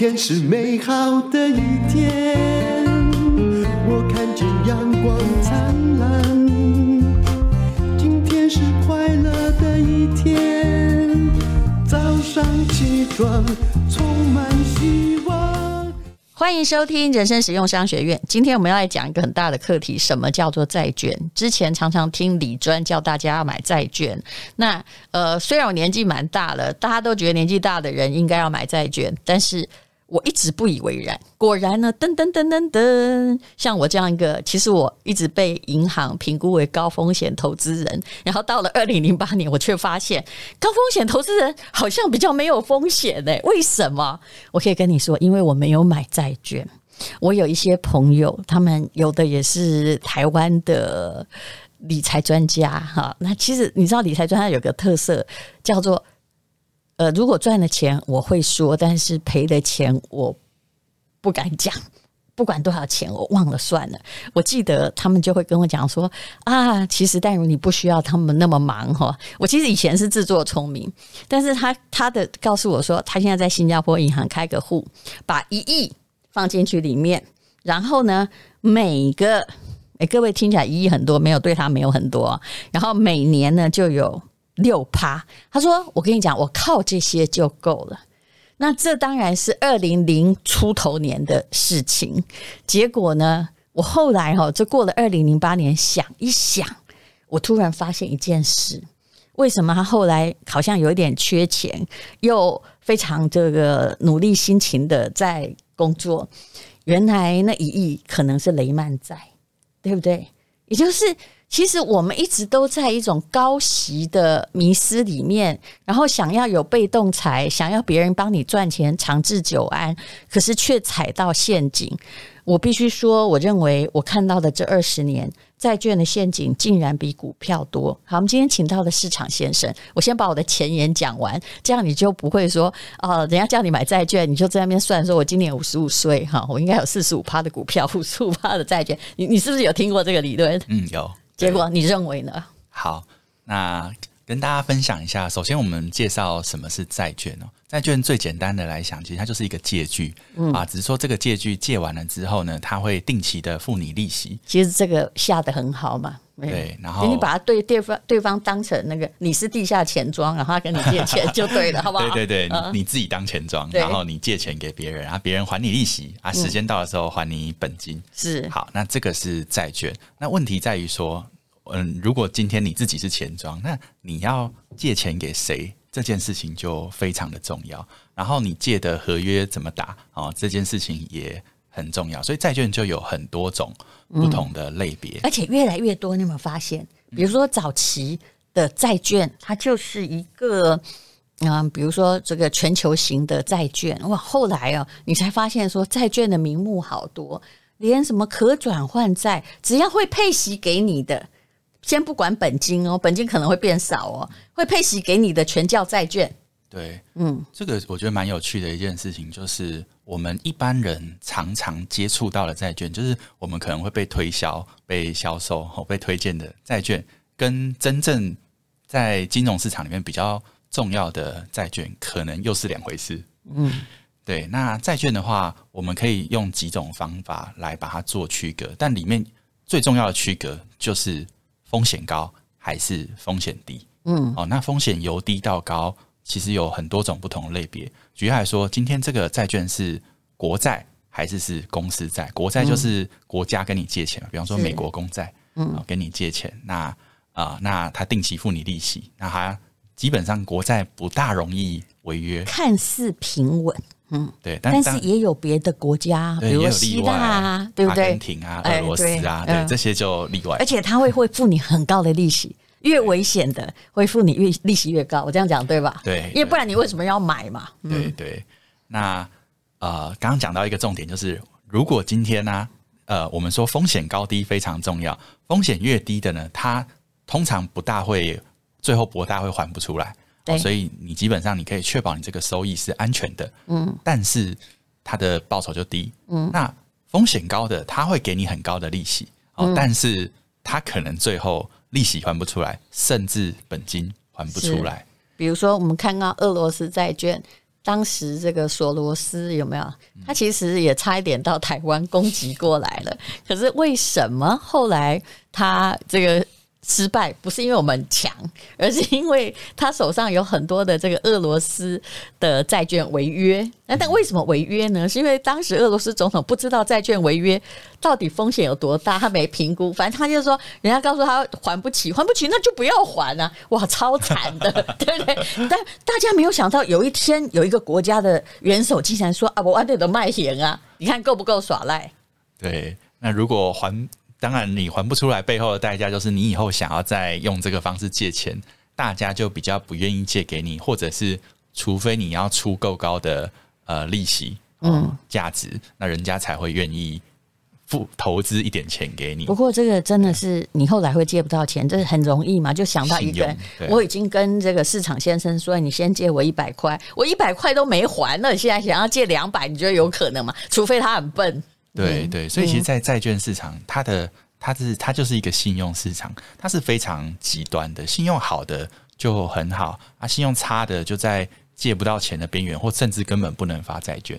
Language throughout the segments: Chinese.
天是美好的一天，我看见阳光灿烂。今天是快乐的一天，早上起床充满希望。欢迎收听人生实用商学院。今天我们要来讲一个很大的课题，什么叫做债券？之前常常听理专教大家要买债券。那呃，虽然我年纪蛮大了，大家都觉得年纪大的人应该要买债券，但是。我一直不以为然，果然呢，噔噔噔噔噔，像我这样一个，其实我一直被银行评估为高风险投资人，然后到了二零零八年，我却发现高风险投资人好像比较没有风险呢？为什么？我可以跟你说，因为我没有买债券。我有一些朋友，他们有的也是台湾的理财专家哈。那其实你知道，理财专家有个特色叫做。呃，如果赚了钱我会说，但是赔的钱我不敢讲。不管多少钱，我忘了算了。我记得他们就会跟我讲说啊，其实淡如你不需要他们那么忙哈。我其实以前是自作聪明，但是他他的告诉我说，他现在在新加坡银行开个户，把一亿放进去里面，然后呢，每个哎，各位听起来一亿很多，没有对他没有很多，然后每年呢就有。六趴，他说：“我跟你讲，我靠这些就够了。那这当然是二零零出头年的事情。结果呢，我后来哈，就过了二零零八年，想一想，我突然发现一件事：为什么他后来好像有一点缺钱，又非常这个努力辛勤的在工作？原来那一亿可能是雷曼债，对不对？也就是。”其实我们一直都在一种高息的迷思里面，然后想要有被动财，想要别人帮你赚钱，长治久安，可是却踩到陷阱。我必须说，我认为我看到的这二十年债券的陷阱竟然比股票多。好，我们今天请到的市场先生，我先把我的前言讲完，这样你就不会说哦，人家叫你买债券，你就在那边算，说我今年五十五岁，哈，我应该有四十五趴的股票，五十五趴的债券。你你是不是有听过这个理论？嗯，有。结果你认为呢？好，那跟大家分享一下。首先，我们介绍什么是债券哦。债券最简单的来讲，其实它就是一个借据，嗯啊，只是说这个借据借完了之后呢，它会定期的付你利息。其实这个下得很好嘛。对，然后你把它对对方对方当成那个你是地下钱庄，然后他跟你借钱就对了，好不好？对对对，你你自己当钱庄，然后你借钱给别人，然后别人还你利息啊，时间到的时候还你本金。是好，那这个是债券。那问题在于说，嗯，如果今天你自己是钱庄，那你要借钱给谁？这件事情就非常的重要。然后你借的合约怎么打哦，这件事情也很重要。所以债券就有很多种。不同的类别、而且越来越多。你有没有发现？比如说早期的债券，它就是一个嗯、比如说这个全球型的债券。哇，后来哦，你才发现说债券的名目好多，连什么可转换债，只要会配息给你的，先不管本金哦，本金可能会变少哦，会配息给你的全叫债券。对，嗯，这个我觉得蛮有趣的一件事情，就是我们一般人常常接触到的债券，就是我们可能会被推销、被销售、被推荐的债券，跟真正在金融市场里面比较重要的债券，可能又是两回事。嗯，对。那债券的话，我们可以用几种方法来把它做区隔，但里面最重要的区隔就是风险高还是风险低。嗯，哦，那风险由低到高。其实有很多种不同类别。举例来说，今天这个债券是国债还是是公司债？国债就是国家跟你借钱，比方说美国公债，嗯，跟你借钱，那啊、呃，那他定期付你利息，那他基本上国债不大容易违约，看似平稳，嗯，对，但是也有别的国家，比如希腊啊，对不对？阿根廷啊，俄罗斯啊，对，这些就例外，而且他会会付你很高的利息。越危险的，会付你越利息越高，我这样讲对吧？对，因为不然你为什么要买嘛？对对。那呃，刚刚讲到一个重点，就是如果今天呢、啊，呃，我们说风险高低非常重要，风险越低的呢，它通常不大会最后不大会还不出来，对、哦，所以你基本上你可以确保你这个收益是安全的，嗯，但是它的报酬就低，嗯，那风险高的，它会给你很高的利息，哦，嗯、但是它可能最后。利息还不出来，甚至本金还不出来。比如说，我们看到俄罗斯债券当时这个索罗斯有没有？他其实也差一点到台湾攻击过来了。可是为什么后来他这个？失败不是因为我们强，而是因为他手上有很多的这个俄罗斯的债券违约。那但为什么违约呢？是因为当时俄罗斯总统不知道债券违约到底风险有多大，他没评估。反正他就说，人家告诉他还不起，还不起那就不要还啊！哇，超惨的，对不对？但大家没有想到，有一天有一个国家的元首竟然说啊，我安德的卖险啊！你看够不够耍赖？对，那如果还。当然，你还不出来，背后的代价就是你以后想要再用这个方式借钱，大家就比较不愿意借给你，或者是除非你要出够高的呃利息，嗯，价值，那人家才会愿意付投资一点钱给你。不过这个真的是你后来会借不到钱，这是很容易嘛？就想到一个人，我已经跟这个市场先生说，你先借我一百块，我一百块都没还了，现在想要借两百，你觉得有可能吗？除非他很笨。对对，所以其实，在债券市场，它的它是它就是一个信用市场，它是非常极端的。信用好的就很好啊，信用差的就在借不到钱的边缘，或甚至根本不能发债券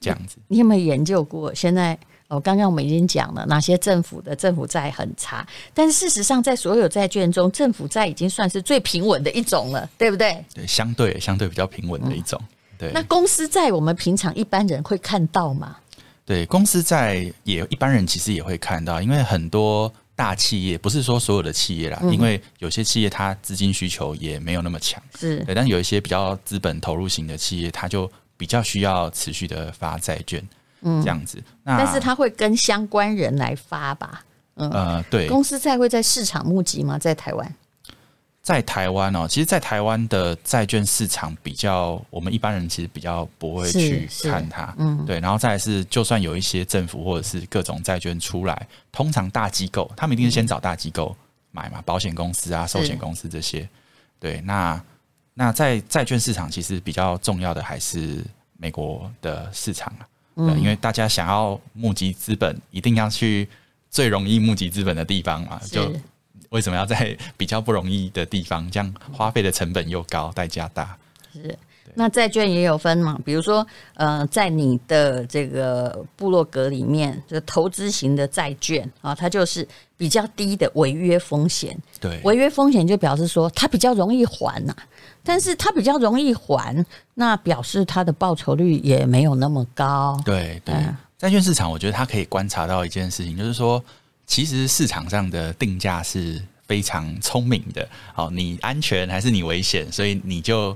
这样子。你有没有研究过？现在哦，刚刚我们已经讲了哪些政府的政府债很差，但是事实上，在所有债券中，政府债已经算是最平稳的一种了，对不对？对，相对相对比较平稳的一种。对，那公司债我们平常一般人会看到吗？对，公司在也一般人其实也会看到，因为很多大企业不是说所有的企业啦，嗯、因为有些企业它资金需求也没有那么强，是对，但有一些比较资本投入型的企业，它就比较需要持续的发债券，嗯，这样子。那但是它会跟相关人来发吧？嗯，呃，对，公司债会在市场募集吗？在台湾？在台湾哦，其实，在台湾的债券市场比较，我们一般人其实比较不会去看它，嗯，对。然后再来是，就算有一些政府或者是各种债券出来，通常大机构他们一定是先找大机构买嘛，保险公司啊、寿险公司这些。对，那那在债券市场其实比较重要的还是美国的市场啊，对，因为大家想要募集资本，一定要去最容易募集资本的地方嘛，就。为什么要在比较不容易的地方，这样花费的成本又高，代价大？是。那债券也有分嘛？比如说，呃，在你的这个部落格里面，这个投资型的债券啊，它就是比较低的违约风险。对，违约风险就表示说它比较容易还呐、啊，但是它比较容易还，那表示它的报酬率也没有那么高。对对，债、嗯、券市场，我觉得它可以观察到一件事情，就是说。其实市场上的定价是非常聪明的，哦，你安全还是你危险，所以你就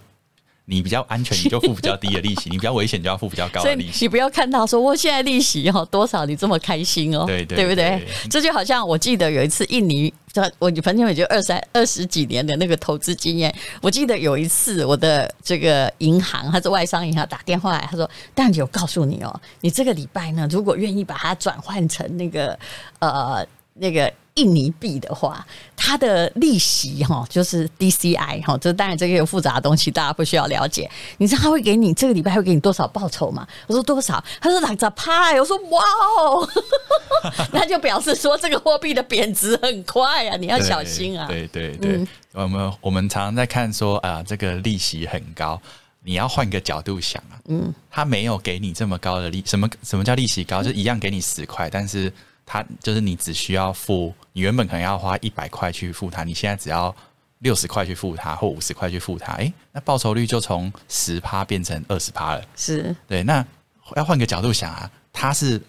你比较安全，你就付比较低的利息；你比较危险，就要付比较高的利息。你不要看到说我现在利息哦多少，你这么开心哦，对对，对不对？这就好像我记得有一次印尼，我女朋友也就二三二十几年的那个投资经验。我记得有一次我的这个银行，还是外商银行打电话来，他说：“但姐，我告诉你哦，你这个礼拜呢，如果愿意把它转换成那个呃。”那个印尼币的话，它的利息哈就是 DCI 哈，这当然这个有复杂的东西，大家不需要了解。你知道他会给你这个礼拜会给你多少报酬吗？我说多少？他说两只派。我说哇哦，那就表示说这个货币的贬值很快啊，你要小心啊。对对对，嗯、我们我们常常在看说啊，这个利息很高，你要换个角度想啊，嗯，他没有给你这么高的利，什么什么叫利息高？就一样给你十块，但是。他就是你只需要付，你原本可能要花一百块去付他，你现在只要六十块去付他，或五十块去付他，诶，那报酬率就从十趴变成二十趴了。是对，那要换个角度想啊，他是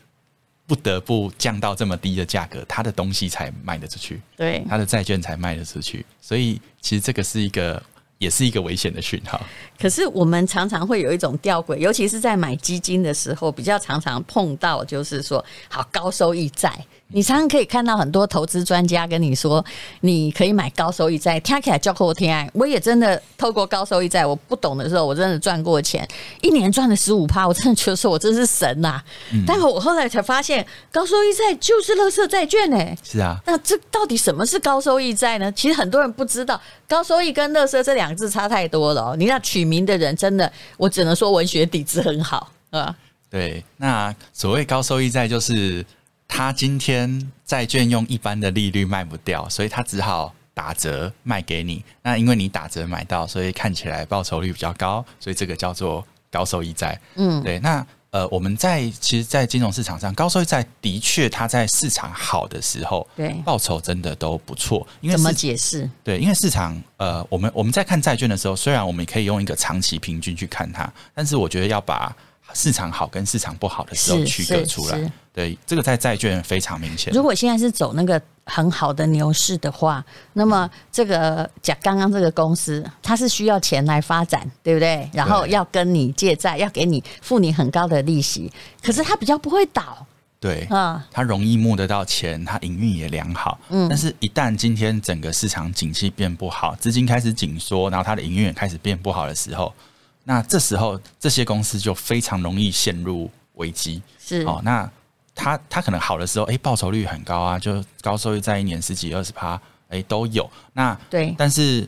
不得不降到这么低的价格，他的东西才卖得出去，对，他的债券才卖得出去，所以其实这个是一个。也是一个危险的讯号。可是我们常常会有一种吊诡，尤其是在买基金的时候，比较常常碰到，就是说，好高收益债。你常常可以看到很多投资专家跟你说，你可以买高收益债，听起来叫好听。我也真的透过高收益债，我不懂的时候，我真的赚过钱，一年赚了十五趴，我真的觉得说我真是神呐、啊。嗯、但我后来才发现，高收益债就是垃圾债券呢。是啊，那这到底什么是高收益债呢？其实很多人不知道，高收益跟垃圾这两个字差太多了。你那取名的人真的，我只能说文学底子很好啊。对，那所谓高收益债就是。他今天债券用一般的利率卖不掉，所以他只好打折卖给你。那因为你打折买到，所以看起来报酬率比较高，所以这个叫做高收益债。嗯，对。那呃，我们在其实，在金融市场上，高收益债的确它在市场好的时候，对报酬真的都不错。因为怎么解释？对，因为市场呃，我们我们在看债券的时候，虽然我们可以用一个长期平均去看它，但是我觉得要把市场好跟市场不好的时候区隔出来。对，这个在债券非常明显。如果现在是走那个很好的牛市的话，那么这个讲刚刚这个公司，它是需要钱来发展，对不对？然后要跟你借债，要给你付你很高的利息，可是它比较不会倒。对啊，它容易募得到钱，它营运也良好。嗯，但是一旦今天整个市场景气变不好，资金开始紧缩，然后它的营运也开始变不好的时候，那这时候这些公司就非常容易陷入危机。是哦，那。他他可能好的时候，哎、欸，报酬率很高啊，就高收益在一年十几二十趴，哎、欸，都有。那对，但是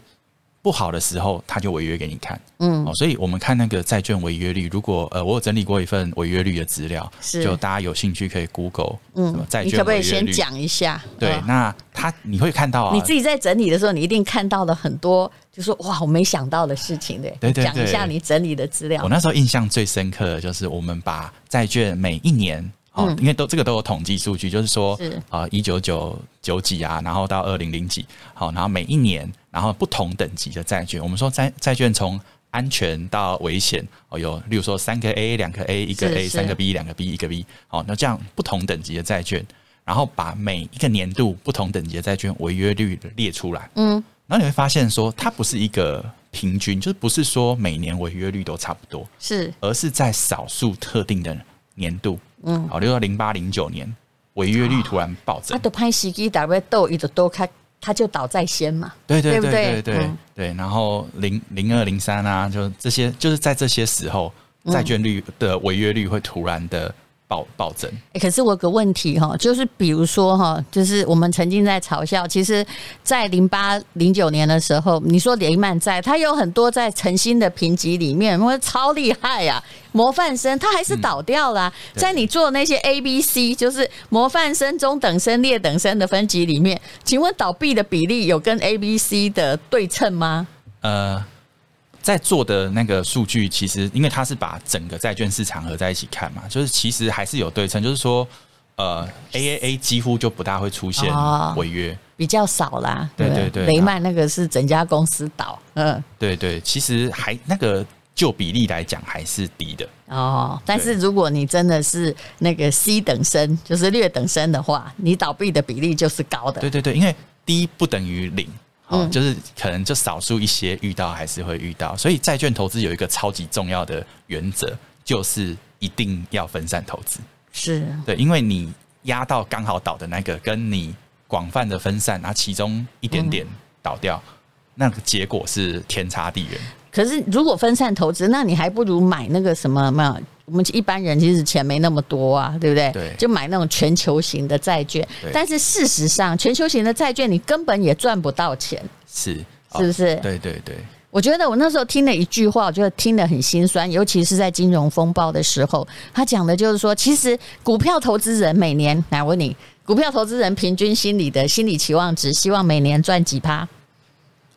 不好的时候，他就违约给你看。嗯，哦，所以我们看那个债券违约率，如果呃，我有整理过一份违约率的资料，是就大家有兴趣可以 Google，嗯，债券违约率。你可不可以先讲一下？对，哦、那他你会看到啊，你自己在整理的时候，你一定看到了很多，就说哇，我没想到的事情的。对对，对，讲一下你整理的资料。我那时候印象最深刻的就是，我们把债券每一年。哦，因为都这个都有统计数据，就是说，啊，一九九九几啊，然后到二零零几，好，然后每一年，然后不同等级的债券，我们说债债券从安全到危险，哦，有例如说三个 A、两个 A、一个 A、三个 B、两个 B、一个 B，好，那这样不同等级的债券，然后把每一个年度不同等级的债券违约率列出来，嗯，然后你会发现说，它不是一个平均，就是不是说每年违约率都差不多，是，而是在少数特定的年度。嗯，好，例如说零八零九年违约率突然暴增，他的拍戏机 w 都，一直都开，他就倒在先嘛，对对对对对？对，然后零零二零三啊，就这些，就是在这些时候，债券率的违约率会突然的。暴暴增，欸，可是我有个问题哈，就是比如说哈，就是我们曾经在嘲笑，其实，在零八零九年的时候，你说雷曼在，他有很多在诚心的评级里面，我超厉害呀，模范生，他还是倒掉了，在你做那些 A、B、C，就是模范生、中等生、劣等生的分级里面，请问倒闭的比例有跟 A、B、C 的对称吗？呃。在做的那个数据，其实因为它是把整个债券市场合在一起看嘛，就是其实还是有对称，就是说，呃，AAA 几乎就不大会出现违约，哦，比较少啦。对对对，雷曼那个是整家公司倒，嗯，对对，其实还那个就比例来讲还是低的哦。但是如果你真的是那个 C 等生，就是劣等生的话，你倒闭的比例就是高的。对对对，因为低不等于零。哦，就是可能就少数一些遇到还是会遇到，所以债券投资有一个超级重要的原则，就是一定要分散投资。是对，因为你压到刚好倒的那个，跟你广泛的分散，然后其中一点点倒掉，嗯、那个结果是天差地远。可是如果分散投资，那你还不如买那个什么嘛？我们一般人其实钱没那么多啊，对不对？对，就买那种全球型的债券。但是事实上，全球型的债券你根本也赚不到钱，是是不是？对对对。我觉得我那时候听了一句话，我觉得听得很心酸，尤其是在金融风暴的时候，他讲的就是说，其实股票投资人每年，来问你，股票投资人平均心理的心理期望值，希望每年赚几趴？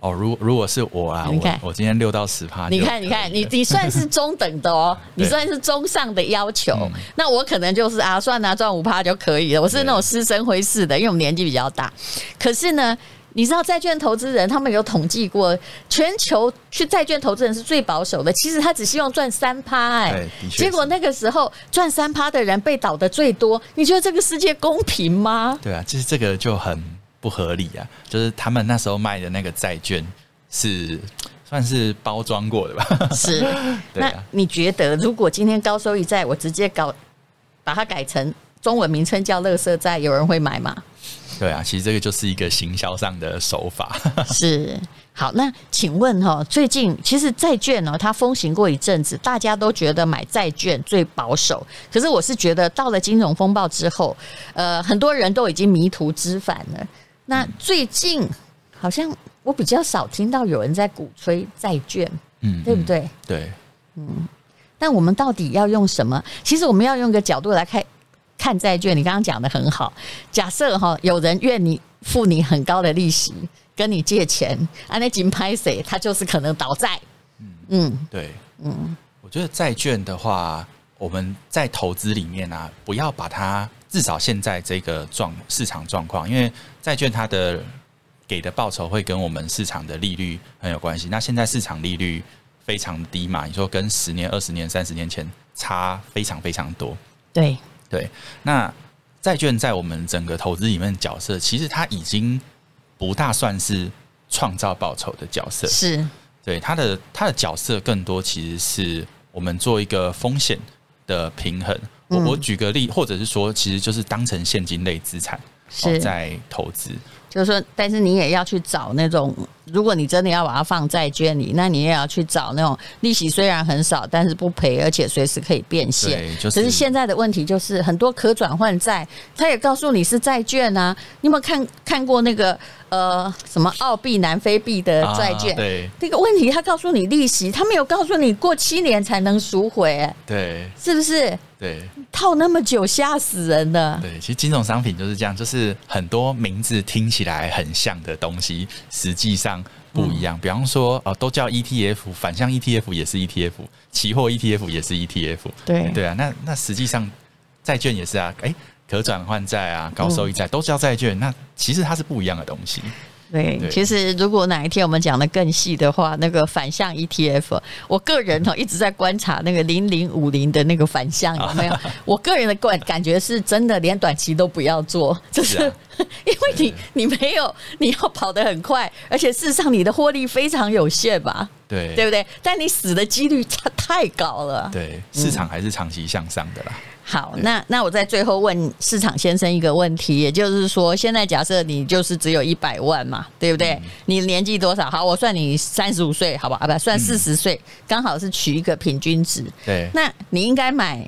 哦，如如果是我啊，我，我今天六到十趴，你看你看你你算是中等的哦，你算是中上的要求。嗯、那我可能就是啊，算啊，赚五趴就可以了。我是那种师生辉式的，因为我们年纪比较大。可是呢，你知道债券投资人他们有统计过，全球去债券投资人是最保守的。其实他只希望赚三趴，哎，结果那个时候赚三趴的人被倒的最多。你觉得这个世界公平吗？对啊，其实这个就很。不合理啊！就是他们那时候卖的那个债券是算是包装过的吧？是。对啊。那你觉得，如果今天高收益债我直接搞把它改成中文名称叫垃圾债，有人会买吗？对啊，其实这个就是一个行销上的手法。是。好，那请问哈，最近其实债券呢，它风行过一阵子，大家都觉得买债券最保守。可是我是觉得，到了金融风暴之后，呃，很多人都已经迷途知返了。那最近好像我比较少听到有人在鼓吹债券，嗯，对不对？对，嗯。但我们到底要用什么？其实我们要用个角度来看看债券。你刚刚讲的很好。假设哈，有人愿你付你很高的利息跟你借钱，啊，那金拍谁？他就是可能倒债。嗯嗯，对，嗯。我觉得债券的话，我们在投资里面啊，不要把它至少现在这个状市场状况，因为债券它的给的报酬会跟我们市场的利率很有关系。那现在市场利率非常低嘛，你说跟十年、二十年、三十年前差非常非常多。对对，那债券在我们整个投资里面的角色，其实它已经不大算是创造报酬的角色。是。对，它的它的角色更多其实是我们做一个风险的平衡。我我举个例，或者是说，其实就是当成现金类资产是在投资。就是说，但是你也要去找那种，如果你真的要把它放债券里，那你也要去找那种利息虽然很少，但是不赔，而且随时可以变现。就是。可是现在的问题就是，很多可转换债，他也告诉你是债券啊。你有没有看看过那个呃什么澳币、南非币的债券？啊，对，这个问题他告诉你利息，他没有告诉你过七年才能赎回，欸。对，是不是？对，套那么久吓死人的。对，其实金融商品就是这样，就是很多名字听起来很像的东西，实际上不一样。嗯、比方说，哦，都叫 ETF，反向 ETF 也是 ETF，期货 ETF 也是 ETF。对对啊，那那实际上债券也是啊，哎，可转换债啊，高收益债、嗯、都叫债券，那其实它是不一样的东西。对，其实如果哪一天我们讲的更细的话，那个反向 ETF，我个人哈一直在观察那个零零五零的那个反向 有没有？我个人的感感觉是真的，连短期都不要做，就是，因为你你没有你要跑得很快，而且事实上你的获利非常有限吧？对，对不对？但你死的几率差太高了。对，市场还是长期向上的啦。嗯好，那那我在最后问市场先生一个问题，也就是说，现在假设你就是只有一百万嘛，对不对？嗯、你年纪多少？好，我算你三十五岁，好吧？啊，不，算四十岁，刚、嗯、好是取一个平均值。对，那你应该买，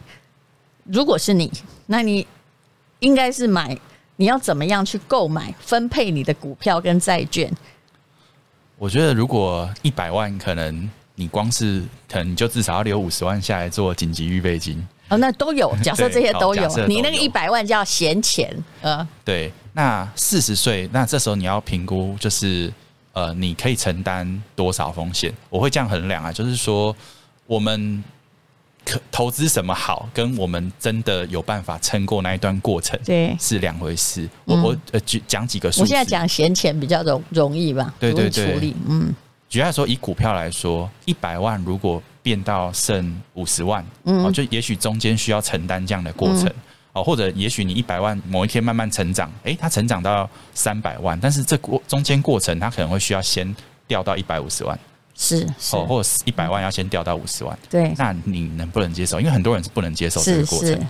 如果是你，那你应该是买，你要怎么样去购买、分配你的股票跟债券？我觉得，如果一百万，可能你光是可能你就至少要留五十万下来做紧急预备金。哦，那都有，假设这些都有，你那个一百万叫闲钱，呃，对。那四十岁，那这时候你要评估，就是呃，你可以承担多少风险？我会这样衡量啊，就是说，我们可投资什么好，跟我们真的有办法撑过那一段过程，对，是两回事。嗯、我我呃举讲几个数，我现在讲闲钱比较容容易吧，对对对，处理，嗯。举例来说，以股票来说，一百万如果变到剩五十万，哦，就也许中间需要承担这样的过程，哦，或者也许你一百万某一天慢慢成长，诶，它成长到三百万，但是这过中间过程，它可能会需要先掉到一百五十万，是，哦，或者一百万要先掉到五十万，对，那你能不能接受？因为很多人是不能接受这个过程，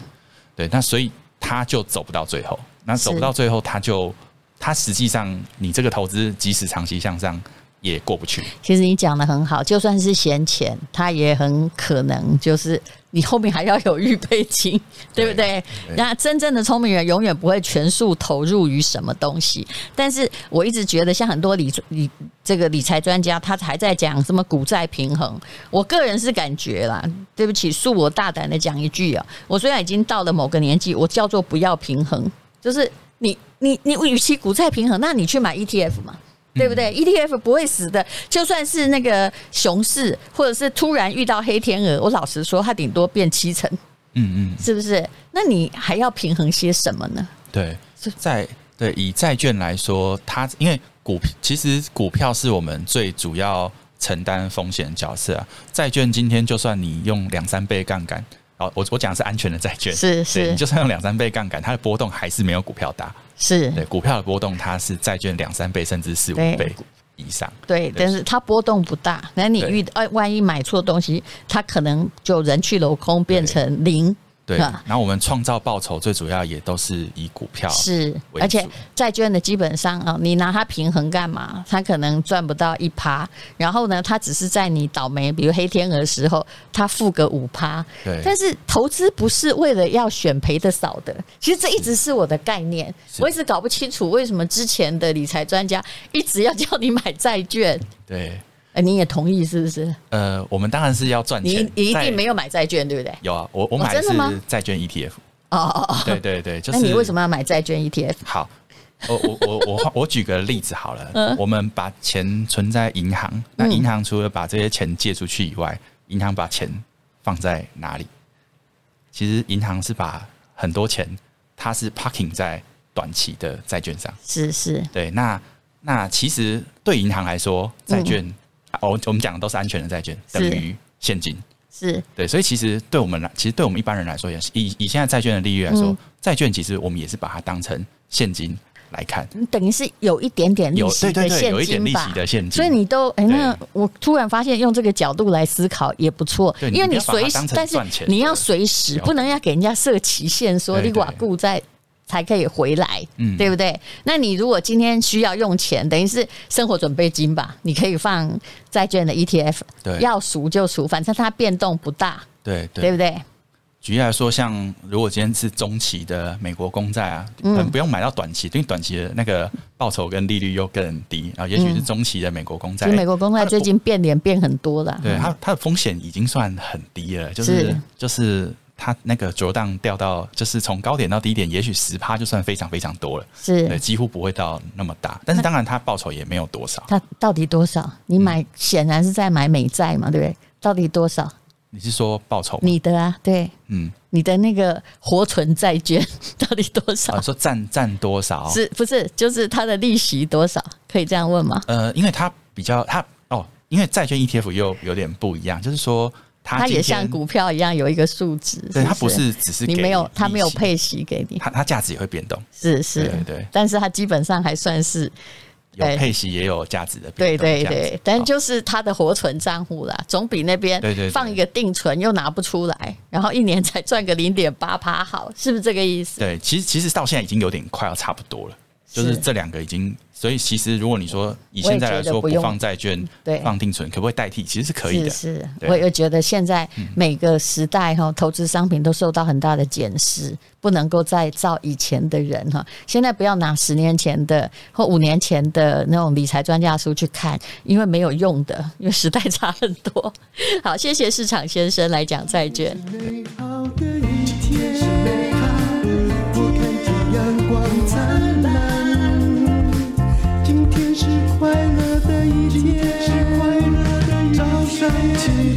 对，那所以他就走不到最后，那走不到最后，他就他实际上你这个投资即使长期向上。也过不去。其实你讲的很好，就算是闲钱，它也很可能就是你后面还要有预备金，对，对不对？那真正的聪明人永远不会全数投入于什么东西。但是我一直觉得，像很多理理这个理财专家，他还在讲什么股债平衡。我个人是感觉啦，对不起，恕我大胆的讲一句啊，我虽然已经到了某个年纪，我叫做不要平衡，就是你你你，与其股债平衡，那你去买 ETF 嘛。对不对？ETF 不会死的，就算是那个熊市，或者是突然遇到黑天鹅，我老实说，它顶多变七成。嗯嗯，是不是？那你还要平衡些什么呢？对，在对以债券来说，它因为股其实股票是我们最主要承担风险角色啊。债券今天就算你用两三倍杠杆，哦，我我讲的是安全的债券，是是，你就算用两三倍杠杆，它的波动还是没有股票大。是对股票的波动，它是债券两三倍甚至四五倍以上。对，但是它波动不大。那你遇哎，万一买错东西，它可能就人去楼空，变成零。对，然后我们创造报酬最主要也都是以股票是，而且债券的基本上啊，你拿它平衡干嘛？它可能赚不到一趴，然后呢，它只是在你倒霉，比如黑天鹅的时候，它负个五趴。对，但是投资不是为了要选赔的少的，其实这一直是我的概念，我一直搞不清楚为什么之前的理财专家一直要叫你买债券。对。哎，你也同意是不是？呃，我们当然是要赚钱。你你一定没有买债券，对不对？有啊，我我买的是债券 ETF。哦哦哦，对对对，就是。那你为什么要买债券 ETF？好，我我我我我举个例子好了。嗯。我们把钱存在银行，那银行除了把这些钱借出去以外，银行把钱放在哪里？其实银行是把很多钱，它是 parking 在短期的债券上。是是，对。那那其实对银行来说，债券，嗯、我我们讲的都是安全的债券，等于现金。是对，所以其实对我们来，其实对我们一般人来说，也是以以现在债券的利率来说，嗯、债券其实我们也是把它当成现金来看。等于是有一点点利息的现金吧，对对对，有一点利息的现金。所以你都哎、欸，那我突然发现用这个角度来思考也不错，因为你随时，但是你要随时不能要给人家设期限，说你寡固在。才可以回来，嗯，对不对？那你如果今天需要用钱，等于是生活准备金吧？你可以放债券的 ETF，对，要赎就赎，反正它变动不大，对对，对不对？举例来说，像如果今天是中期的美国公债啊，嗯，不用买到短期，因为短期的那个报酬跟利率又更低，啊也许是中期的美国公债，美国公债最近变脸变很多了，对它它的风险已经算很低了，就是，是就是。它那个震荡掉到，就是从高点到低点，也许十趴就算非常非常多了，是对，几乎不会到那么大。但是当然，它报酬也没有多少。它到底多少？你买显然是在买美债嘛，对不对？到底多少？你是说报酬？你的啊，对，嗯，你的那个活存债券 到底多少？啊、说占占多少？是不是就是它的利息多少？可以这样问吗？呃，因为它比较它哦，因为债券 ETF 又有点不一样，就是说。它也像股票一样有一个数值，对，它不是只是你没有，它没有配息给你，它它价值也会变动，是是，对对，但是它基本上还算是有配息也有价值的，对对对，但就是它的活存账户啦，总比那边放一个定存又拿不出来，然后一年才赚个零点八趴好，是不是这个意思？对，其实其实到现在已经有点快要差不多了。就是这两个已经，所以其实如果你说以现在来说不放债券，对，放定存，可不可以代替？其实是可以的。是，是，我也觉得现在每个时代哈，投资商品都受到很大的检视，不能够再照以前的人哈。现在不要拿十年前的或五年前的那种理财专家书去看，因为没有用的，因为时代差很多。好，谢谢市场先生来讲债券。